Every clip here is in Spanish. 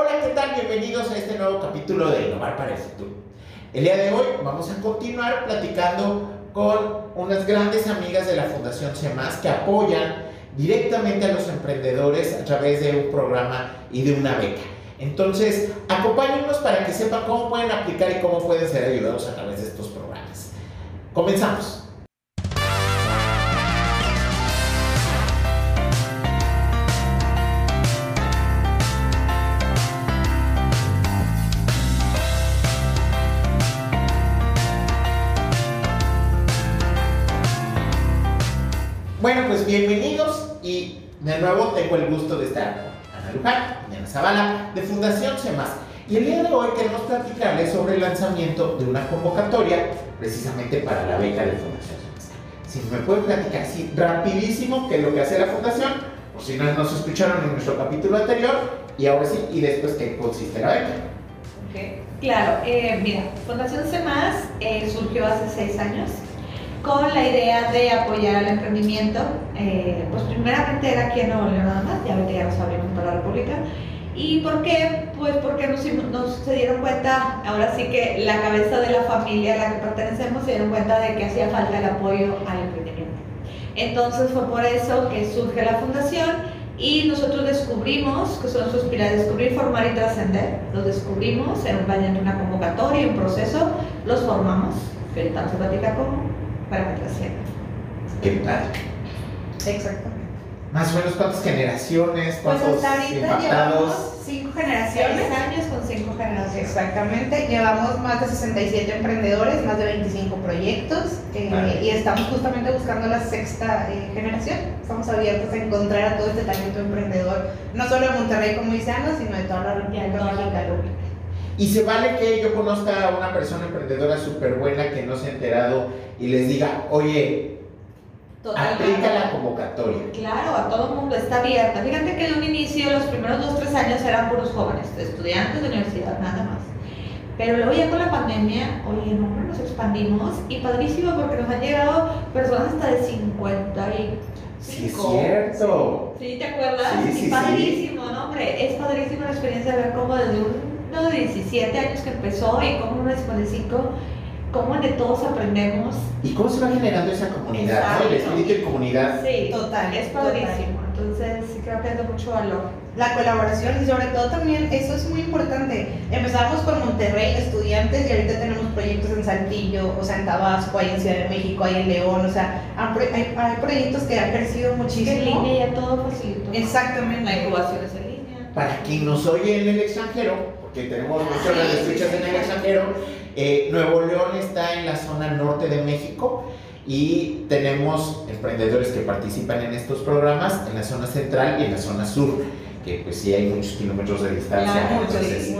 Hola, ¿qué tal? Bienvenidos a este nuevo capítulo de Innovar para el Futuro. El día de hoy vamos a continuar platicando con unas grandes amigas de la Fundación CEMAS que apoyan directamente a los emprendedores a través de un programa y de una beca. Entonces, acompáñennos para que sepan cómo pueden aplicar y cómo pueden ser ayudados a través de estos programas. Comenzamos. Bueno, pues bienvenidos y de nuevo tengo el gusto de estar con Ana Luján Ana Zavala de Fundación CEMAS. Y el día de hoy queremos platicarles sobre el lanzamiento de una convocatoria precisamente para la beca de Fundación CEMAS. Si me pueden platicar así rapidísimo qué es lo que hace la Fundación, por si no nos escucharon en nuestro capítulo anterior, y ahora sí, y después qué consiste la beca. Okay. Claro, eh, mira, Fundación CEMAS eh, surgió hace seis años con la idea de apoyar al emprendimiento. Eh, pues primeramente era aquí en Nuevo León nada más, ya ahorita ya nos abrimos para la República. ¿Y por qué? Pues porque nos, nos, se dieron cuenta, ahora sí que la cabeza de la familia a la que pertenecemos se dieron cuenta de que hacía falta el apoyo al emprendimiento. Entonces fue por eso que surge la fundación y nosotros descubrimos, que son sus pilares, descubrir, formar y trascender. Los descubrimos en mediante una convocatoria, un proceso, los formamos, que ahorita vamos a platicar cómo, para que trasciendan. Qué padre. Exactamente. Más o menos cuántas generaciones, Pues cuántos hasta ahorita impactados. llevamos cinco generaciones. Seis años con cinco generaciones. Exactamente, llevamos más de 67 emprendedores, más de 25 proyectos eh, Vale. y estamos justamente buscando la sexta eh, generación. Estamos abiertos a encontrar a todo este talento emprendedor, no solo de Monterrey como dice Ana, sino de toda la República toda la Mexicana. Y se vale que yo conozca a una persona emprendedora súper buena que no se ha enterado y les diga, oye, aplica la convocatoria. Claro, a todo el mundo está abierta. Fíjate que en un inicio, los primeros dos, tres años eran puros jóvenes, estudiantes de universidad, nada más. Pero luego ya con la pandemia, oye, no, hombre, nos expandimos y padrísimo porque nos han llegado personas hasta de 50 y Sí, es cierto. Sí, ¿te acuerdas? Sí, y sí, sí. padrísimo, ¿no, hombre? Es padrísimo la experiencia de ver cómo desde uno de 17 años que empezó y cómo uno de 55, cómo de todos aprendemos. ¿Y cómo se va generando esa comunidad? ¿no? El espíritu de comunidad. Sí, Total, es total. padrísimo. Entonces, sí creo que es de mucho valor. La colaboración y sobre todo también, eso es muy importante. Empezamos con Monterrey, estudiantes, y ahorita tenemos proyectos en Saltillo, o sea, en Tabasco, hay en Ciudad de México, hay en León, o sea, hay, hay proyectos que han crecido En muchísimo. línea ya todo facilito. Exactamente. La incubación es en línea. Para quien nos oye en el extranjero, porque tenemos muchas de escuchas en el extranjero, eh, Nuevo León está en la zona norte de México y tenemos emprendedores que participan en estos programas en la zona central y en la zona sur, que pues sí hay muchos kilómetros de distancia. Claro, entonces, sí,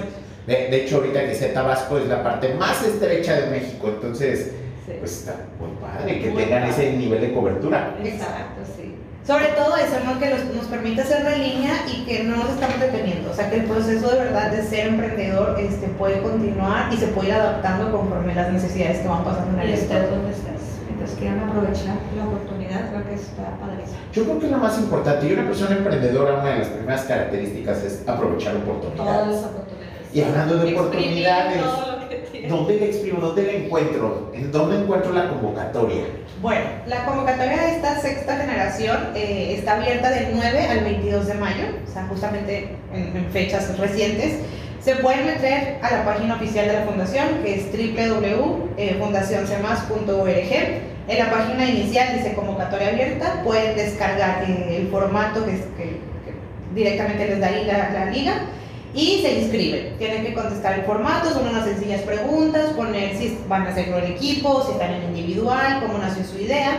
de, de hecho, ahorita que sea Tabasco es la parte más estrecha de México, entonces Sí. pues está muy padre que Muy tengan padre. ese nivel de cobertura. Exacto, sí. Sobre todo eso, ¿no? Que nos, nos permite hacer en línea y que no nos estamos deteniendo. O sea, que el proceso de verdad de ser emprendedor este, puede continuar y se puede ir adaptando conforme las necesidades que van pasando en el estado. donde estés. Mientras quieran aprovechar la oportunidad, creo que está padrísimo. Yo creo que es lo más importante. Y una persona emprendedora, una de las primeras características es aprovechar Todas oportunidades. las oportunidades. Y hablando de Exprimir oportunidades. ¿Dónde le exprimo? ¿Dónde le encuentro? ¿En dónde encuentro la convocatoria? Bueno, la convocatoria de esta sexta generación eh, está abierta del 9 al 22 de mayo, o sea, justamente en, fechas recientes. Se pueden meter a la página oficial de la fundación, que es www.fundacioncemas.org. En la página inicial dice convocatoria abierta, pueden descargar eh, el formato que, directamente les da ahí la liga y se inscriben. Tienen que contestar el formato, son unas sencillas preguntas, poner si van a hacerlo en equipo, si están en individual, cómo nació su idea.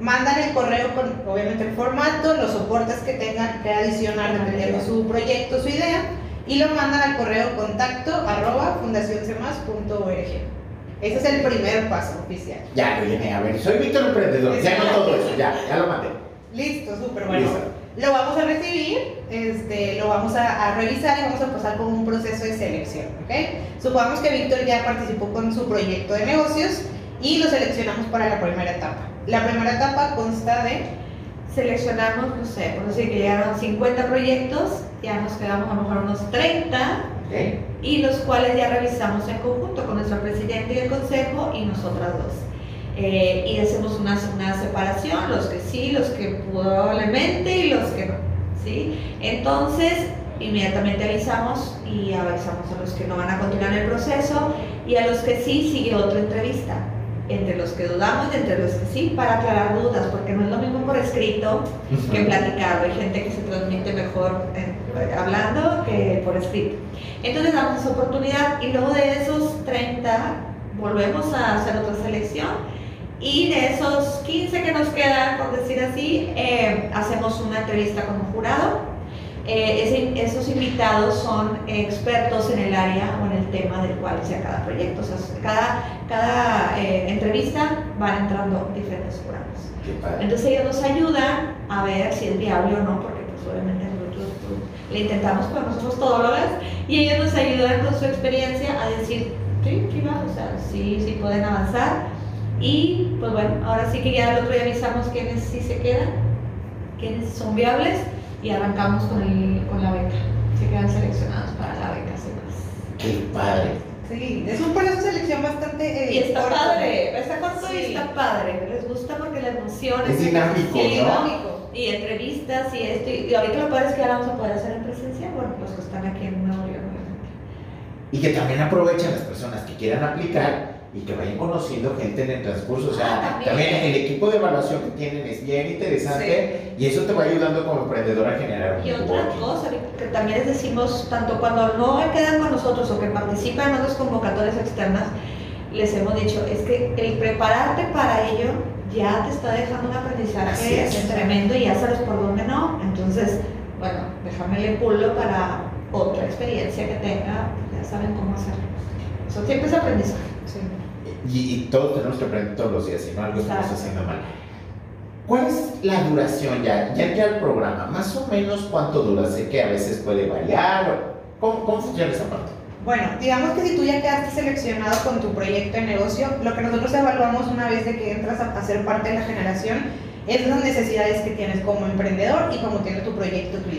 Mandan el correo con obviamente el formato, los soportes que tengan que adicionar dependiendo de su proyecto, su idea, y lo mandan al correo contacto arroba fundacioncemas.org. Ese es el primer paso oficial. Ya lo llené. A ver, soy Víctor Emprendedor. Ya no todo eso. Ya, ya lo mandé. Listo, súper bueno. Listo. Lo vamos a recibir, este, lo vamos a, a revisar y vamos a pasar con un proceso de selección, ¿ok? Supongamos que Víctor ya participó con su proyecto de negocios y lo seleccionamos para la primera etapa. La primera etapa consta de seleccionamos, no sé, por decir que llegaron 50 proyectos, ya nos quedamos a lo mejor unos 30 Ok. y los cuales ya revisamos en conjunto con nuestro presidente y el consejo y nosotras dos. Eh, y hacemos una, una separación, los que sí, los que probablemente y los que no. ¿sí? Entonces, inmediatamente avisamos y avisamos a los que no van a continuar el proceso y a los que sí sigue otra entrevista. Entre los que dudamos y entre los que sí, para aclarar dudas, porque no es lo mismo por escrito que platicado. Hay gente que se transmite mejor en- hablando que por escrito. Entonces damos esa oportunidad y luego de esos 30 volvemos a hacer otra selección y de esos 15 que nos quedan, por decir así, eh, hacemos una entrevista como jurado. Eh, ese- esos invitados son expertos en el área o en el tema del cual sea cada proyecto. O sea, cada cada eh, entrevista van entrando diferentes jurados. Entonces ellos nos ayudan a ver si es viable o no, porque pues obviamente nosotros pues, le intentamos, pero nosotros todólogas, y ellos nos ayudan con su experiencia a decir, sí, sí va, o sea, sí, sí pueden avanzar. Y pues bueno, ahora sí que ya el otro día avisamos quiénes sí se quedan, quiénes son viables, y arrancamos con, el, con la beca. Se quedan seleccionados para la beca, sin más. Qué padre. Sí, es un proceso de selección bastante. eh, Y está corto. padre, está corto y está padre. Les gusta porque la emoción Es dinámico. Y entrevistas y esto. Y ahorita lo padre es que la vamos a poder hacer en presencia. Bueno, los que están aquí en Nuevo León, obviamente. Y que también aprovechen las personas que quieran aplicar y que vayan conociendo gente en el transcurso. O sea, Ah, también. también. el equipo de evaluación que tienen es bien interesante y eso te va ayudando como emprendedor a generar Y otra cosa que también les decimos, tanto cuando no quedan con nosotros o que participan en otras convocatorias externas, les hemos dicho, es que el prepararte para ello ya te está dejando un aprendizaje es. tremendo y ya sabes por dónde no. Entonces, bueno, déjame le pulo para otra experiencia que tenga, ya saben cómo hacerlo. Eso siempre es aprendizaje. Sí. Y, y todos tenemos que aprender todos los días, si no algo estamos haciendo mal. ¿Cuál es la duración ya? Ya que al programa, más o menos cuánto dura, sé que a veces puede variar, ¿cómo, cómo funciona esa parte? Bueno, digamos que si tú ya quedaste seleccionado con tu proyecto de negocio, lo que nosotros evaluamos una vez de que entras a, a ser parte de la generación es las necesidades que tienes como emprendedor y como tiene tu proyecto, tu.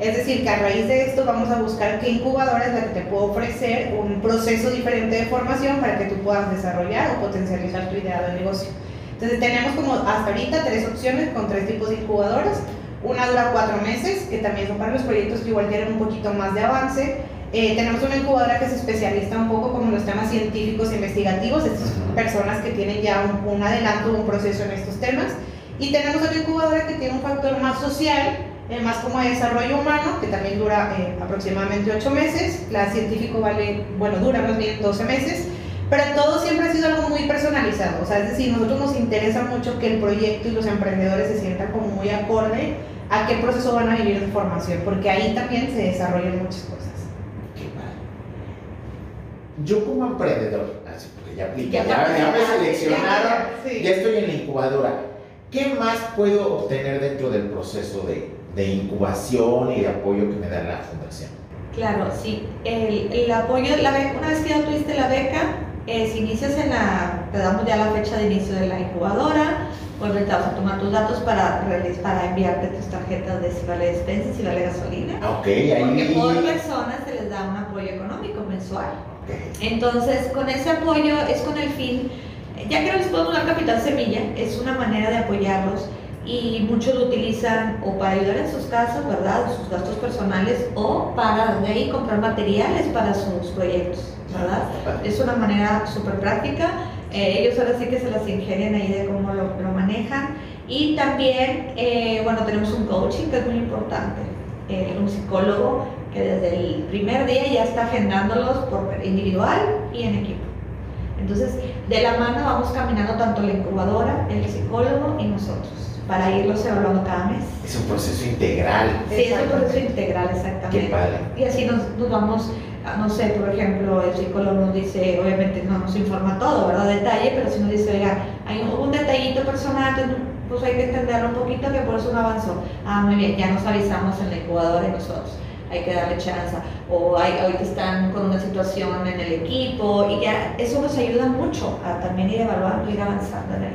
Es decir, que a raíz de esto vamos a buscar qué incubadora es la que te puede ofrecer un proceso diferente de formación para que tú puedas desarrollar o potencializar tu idea de negocio. Entonces tenemos como hasta ahorita tres opciones con tres tipos de incubadoras. Una dura cuatro meses, que también son para los proyectos que igual tienen un poquito más de avance. Eh, tenemos una incubadora que se especializa un poco como en los temas científicos e investigativos, estas personas que tienen ya un, un adelanto, un proceso en estos temas. Y tenemos otra incubadora que tiene un factor más social, eh, más como de desarrollo humano, que también dura eh, aproximadamente 8 meses. La científico vale, bueno, dura más bien 12 meses. Pero todo siempre ha sido algo muy personalizado. O sea, es decir, nosotros nos interesa mucho que el proyecto y los emprendedores se sientan como muy acorde a qué proceso van a vivir de formación, porque ahí también se desarrollan muchas cosas. Qué padre. Yo como emprendedor, así porque ya apliqué, Ya ya, ya me seleccionaron, Sí. ya estoy en la incubadora. ¿Qué más puedo obtener dentro del proceso de, de incubación y de apoyo que me da la fundación? Claro, sí. El, el apoyo, la beca, una vez que ya tuviste la beca, eh, si inicias en la, te damos ya la fecha de inicio de la incubadora, pues te vas a tomar tus datos para, para enviarte tus tarjetas de si vale despensa, si vale gasolina. Ah, Ok, Porque ahí. por persona se les da un apoyo económico mensual. Ok. Entonces, con ese apoyo es con el fin, ya que no les podemos dar capital semilla, es una manera de apoyarlos y muchos lo utilizan o para ayudar en sus casas, ¿verdad? Sus gastos personales o para de ahí comprar materiales para sus proyectos, ¿verdad? Es una manera súper práctica. eh, ellos ahora sí que se las ingenian ahí de cómo lo, lo manejan. Y también, eh, bueno, tenemos un coaching que es muy importante. eh, un psicólogo que desde el primer día ya está agendándolos por individual y en equipo. Entonces, de la mano vamos caminando tanto la incubadora, el psicólogo y nosotros para irlos evaluando cada mes. Es un proceso integral. Sí, es un proceso integral, exactamente. Qué padre. Y así nos, nos vamos, a, no sé, por ejemplo, el psicólogo nos dice, obviamente no nos informa todo, ¿verdad? Detalle, pero si nos dice, oiga, hay un, un detallito personal, entonces, pues hay que entenderlo un poquito, que por eso no avanzó. Ah, muy bien, ya nos avisamos en la incubadora y nosotros. Hay que darle chance. O hay, ahorita están con una situación en el equipo y ya eso nos ayuda mucho a también ir evaluando, ir avanzando en el,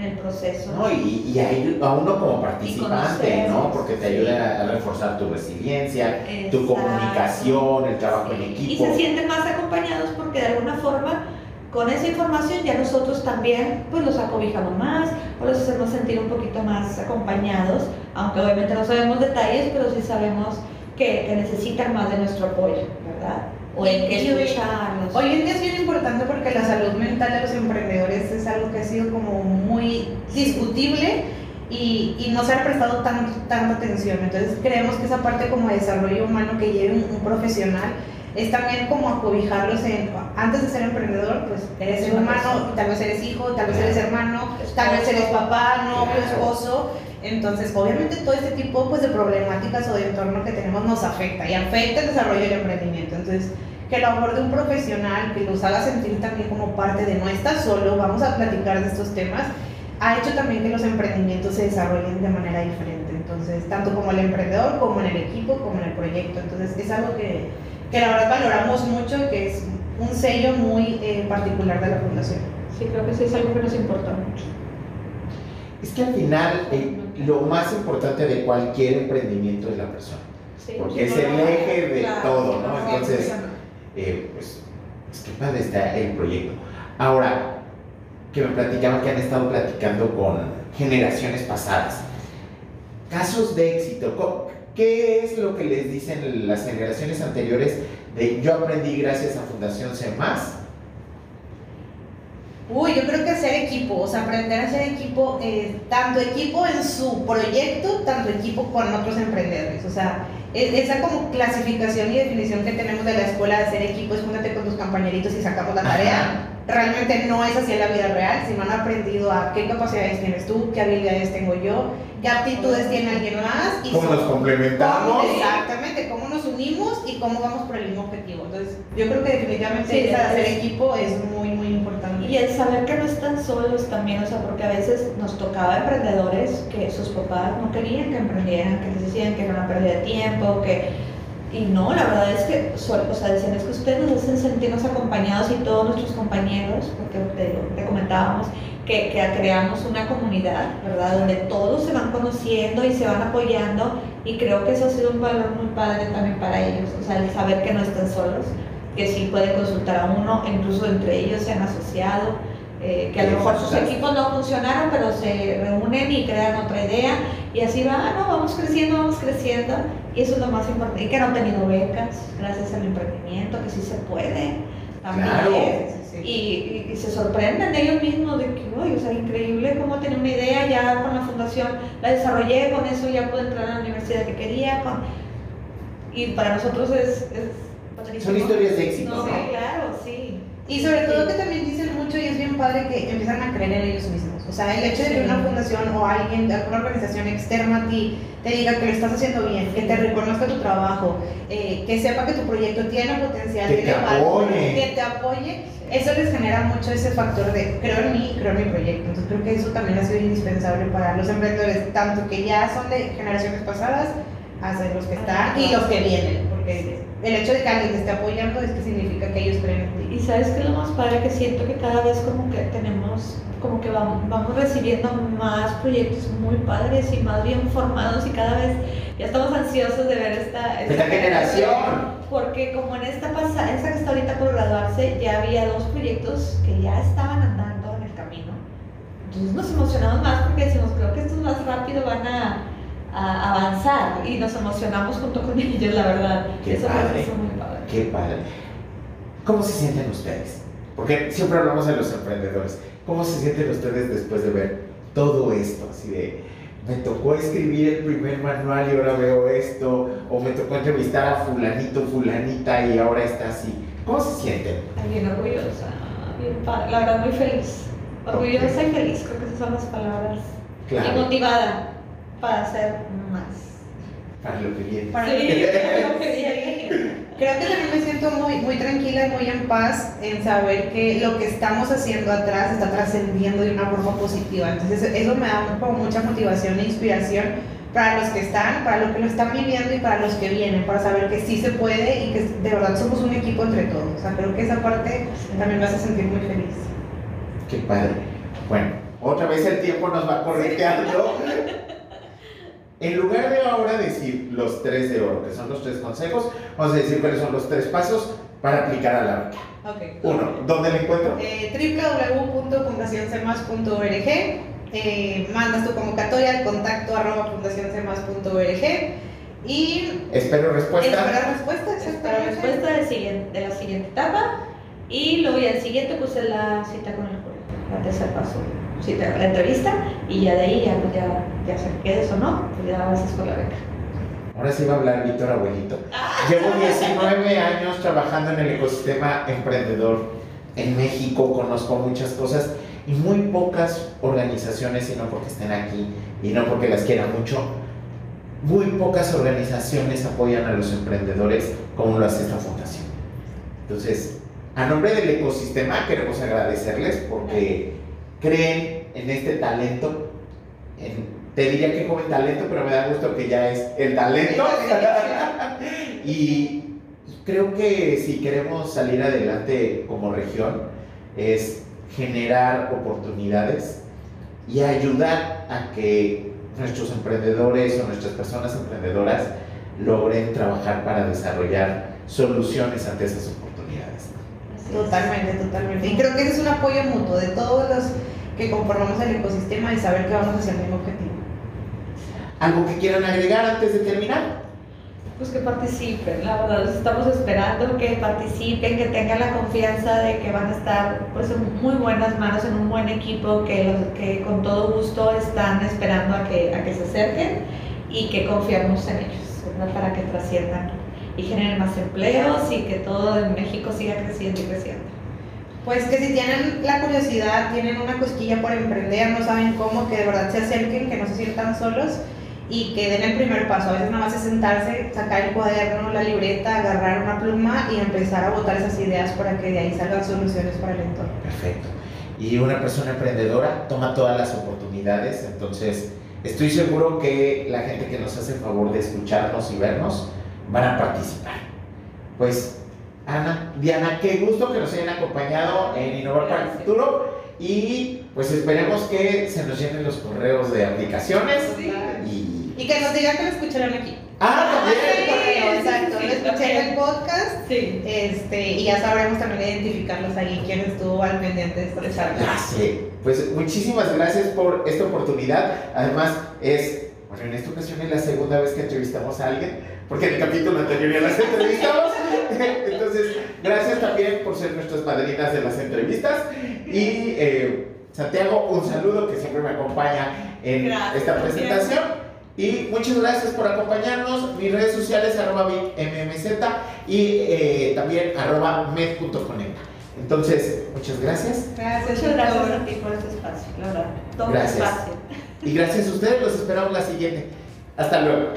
en el proceso. No, y, y a, a uno como participante, ¿no? Porque te ayuda a reforzar tu resiliencia, tu comunicación, el trabajo en equipo. Y se sienten más acompañados porque de alguna forma con esa información ya nosotros también pues los acobijamos más o los hacemos sentir un poquito más acompañados, aunque obviamente no sabemos detalles, pero sí sabemos que, que necesitan más de nuestro apoyo, ¿verdad? O en que escucharlos. Hoy en día es bien importante porque la salud mental de los emprendedores es algo que ha sido como muy discutible y, y no se ha prestado tanto, tanta atención. Entonces creemos que esa parte como de desarrollo humano que lleve un, un profesional es también como acobijarlos en, antes de ser emprendedor, pues eres ser humano, tal vez eres hijo, tal vez eres hermano, tal vez eres papá, novio, esposo. Entonces, obviamente todo este tipo pues, de problemáticas o de entorno que tenemos nos afecta y afecta el desarrollo del emprendimiento. Entonces, que lo aborde un profesional, que los haga sentir también como parte de no estás solo, vamos a platicar de estos temas, ha hecho también que los emprendimientos se desarrollen de manera diferente. Entonces, tanto como el emprendedor, como en el equipo, como en el proyecto. Entonces, es algo que, que la verdad valoramos mucho y que es un sello muy eh, particular de la fundación. Sí, creo que sí es algo que nos importa mucho. Es que al final eh, lo más importante de cualquier emprendimiento es la persona, Sí, porque es el eje de claro, todo, ¿no? sí, Entonces, sí. Eh, pues, pues qué padre está el proyecto. Ahora, que me platicaban que han estado platicando con generaciones pasadas, casos de éxito, ¿qué es lo que les dicen las generaciones anteriores de yo aprendí gracias a Fundación C+, Uy, yo creo que hacer equipo, o sea, aprender a hacer equipo, eh, tanto equipo en su proyecto, tanto equipo con otros emprendedores. O sea, esa como clasificación y definición que tenemos de la escuela de hacer equipo es júntate con tus compañeritos y sacamos la tarea. Realmente no es así en la vida real, sino han aprendido a qué capacidades tienes tú, qué habilidades tengo yo, qué aptitudes tiene alguien más. Y ¿Cómo son- nos complementamos? cómo- exactamente, cómo nos unimos y cómo vamos por el mismo objetivo. Entonces, yo creo que definitivamente Sí, esa hacer equipo es muy, muy importante. Y el saber que no están solos también, o sea, porque a veces nos tocaba emprendedores que sus papás no querían que emprendieran, que les decían que era una pérdida de tiempo, que... Y no, la verdad es que, o sea, decían, es que ustedes nos hacen sentirnos acompañados y todos nuestros compañeros, porque te, te comentábamos que, que creamos una comunidad, ¿verdad? Donde todos se van conociendo y se van apoyando y creo que eso ha sido un valor muy padre también para ellos, o sea, el saber que no están solos, que sí pueden consultar a uno, incluso entre ellos se han asociado, eh, que a lo mejor sus equipos no funcionaron, pero se reúnen y crean otra idea y así va, no, vamos creciendo, vamos creciendo y eso es lo más importante, y que no han tenido becas gracias al emprendimiento, que sí se puede también. Claro. Sí, sí, sí. Y, y- y se sorprenden de ellos mismos de que, "Ay, o sea, increíble cómo tenía una idea, ya con la fundación la desarrollé, con eso ya pude entrar a la universidad que quería, con... y para nosotros es... es. Son historias de éxito, No, ¿no? claro, sí. Y sobre todo que también dicen mucho y es bien padre que empiezan a creer en ellos mismos. O sea, el hecho de que una fundación o alguien, alguna organización externa a ti te diga que lo estás haciendo bien, que te reconozca tu trabajo, eh, que sepa que tu proyecto tiene potencial, Que te valor, apoye. que te apoye, eso les genera mucho ese factor de creo en mí, creo en mi proyecto. Entonces creo que eso también ha sido indispensable para los emprendedores, tanto que ya son de generaciones pasadas, hasta los que están y los que vienen. Porque el hecho de que alguien te esté apoyando es que significa que ellos creen en ti. Y sabes que lo más padre que siento que cada vez como que tenemos, como que vamos, vamos recibiendo más proyectos muy padres y más bien formados y cada vez ya estamos ansiosos de ver esta, Esta generación. Porque como en esta pasada, esta que está ahorita por graduarse, ya había dos proyectos que ya estaban andando en el camino. Entonces nos emocionamos más porque decimos, creo que estos más rápido van a, a avanzar y nos emocionamos junto con ellos, la verdad. Qué Eso padre. muy padre. Qué padre. ¿Cómo se sienten ustedes? Porque siempre hablamos de los emprendedores. ¿Cómo se sienten ustedes después de ver todo esto? Así de, me tocó escribir el primer manual y ahora veo esto, o me tocó entrevistar a fulanito, fulanita y ahora está así. ¿Cómo se sienten? Bien orgullosa, bien padre, la verdad muy feliz. Orgullosa y feliz, creo que esas son las palabras. Y Claro, motivada para hacer más. para lo que viene. Para Sí, lo que- para lo que viene. Creo que también me siento muy, muy tranquila y muy en paz en saber que lo que estamos haciendo atrás está trascendiendo de una forma positiva. Entonces eso me da como mucha motivación e inspiración para los que están, para los que lo están viviendo y para los que vienen, para saber que sí se puede y que de verdad somos un equipo entre todos. O sea, creo que esa parte también me hace sentir muy feliz. Qué padre. Bueno, Otra vez el tiempo nos va correteando. En lugar de ahora decir los tres de oro, que son los tres consejos, vamos a decir cuáles son los tres pasos para aplicar a la beca. Ok. Uno, ¿dónde la encuentro? Eh, www.fundacioncemas.org eh, mandas tu convocatoria al contacto arroba fundacioncemas.org y Espero respuesta. esperar respuesta, siguiente- de la siguiente etapa. Y luego ya el siguiente es la cita con el juez. La tercer paso, cita, la entrevista. Y ya de ahí ya, pues, ya, ya se quedes o no, pues ya vas con la beca. Ahora sí va a hablar Víctor Abuelito. Llevo 19 años trabajando en el ecosistema emprendedor en México, conozco muchas cosas y muy pocas organizaciones, y no porque estén aquí y no porque las quiera mucho, muy pocas organizaciones apoyan a los emprendedores como lo hace esta fundación. Entonces, a nombre del ecosistema queremos agradecerles porque creen en este talento. en- te diría que el talento, pero me da gusto que ya es el talento. y creo que si queremos salir adelante como región es generar oportunidades y ayudar a que nuestros emprendedores o nuestras personas emprendedoras logren trabajar para desarrollar soluciones ante esas oportunidades. Totalmente, totalmente. Y creo que ese es un apoyo mutuo de todos los que conformamos el ecosistema y saber que vamos hacia el mismo objetivo. ¿Algo que quieran agregar antes de terminar? Pues que participen, la verdad, los estamos esperando que participen, que tengan la confianza de que van a estar pues, en muy buenas manos, en un buen equipo, que, los- que con todo gusto están esperando a que, a que se acerquen y que confiamos en ellos, ¿verdad? Para que trasciendan y generen más empleos y que todo en México siga creciendo y creciendo. Pues que si tienen la curiosidad, tienen una cosquilla por emprender, no saben cómo, que de verdad se acerquen, que no se sientan solos y que den el primer paso. A veces nada más es sentarse, sacar el cuaderno, la libreta, agarrar una pluma y empezar a botar esas ideas para que de ahí salgan soluciones para el entorno. Perfecto. Y una persona emprendedora toma todas las oportunidades, entonces estoy seguro que la gente que nos hace el favor de escucharnos y vernos van a participar. Pues, Ana, Diana, qué gusto que nos hayan acompañado en Innovar para el. Futuro y pues esperemos que se nos llenen los correos de aplicaciones Sí. y... Y que nos digan que lo escucharon aquí. ¡Ah, El también! correo, sí, exacto. sí, Lo escuché el podcast. Sí. Este, y ya sabremos también identificarlos ahí, quién estuvo al pendiente de esta charla. Ya sé. Pues muchísimas gracias por esta oportunidad. Además, es, bueno, en esta ocasión es la segunda vez que entrevistamos a alguien, porque en el capítulo anterior ya las entrevistamos. Entonces, gracias también por ser nuestras madrinas de las entrevistas. Y eh, Santiago, un saludo que siempre me acompaña en Gracias, esta presentación. Y muchas gracias por acompañarnos. Mis redes sociales, arroba mmz y eh, también arroba med.conecta. Entonces, muchas gracias. Gracias, Muchas gracias a ti por este espacio, la verdad. Todo Gracias. espacio. Y gracias a ustedes, los esperamos la siguiente. Hasta luego.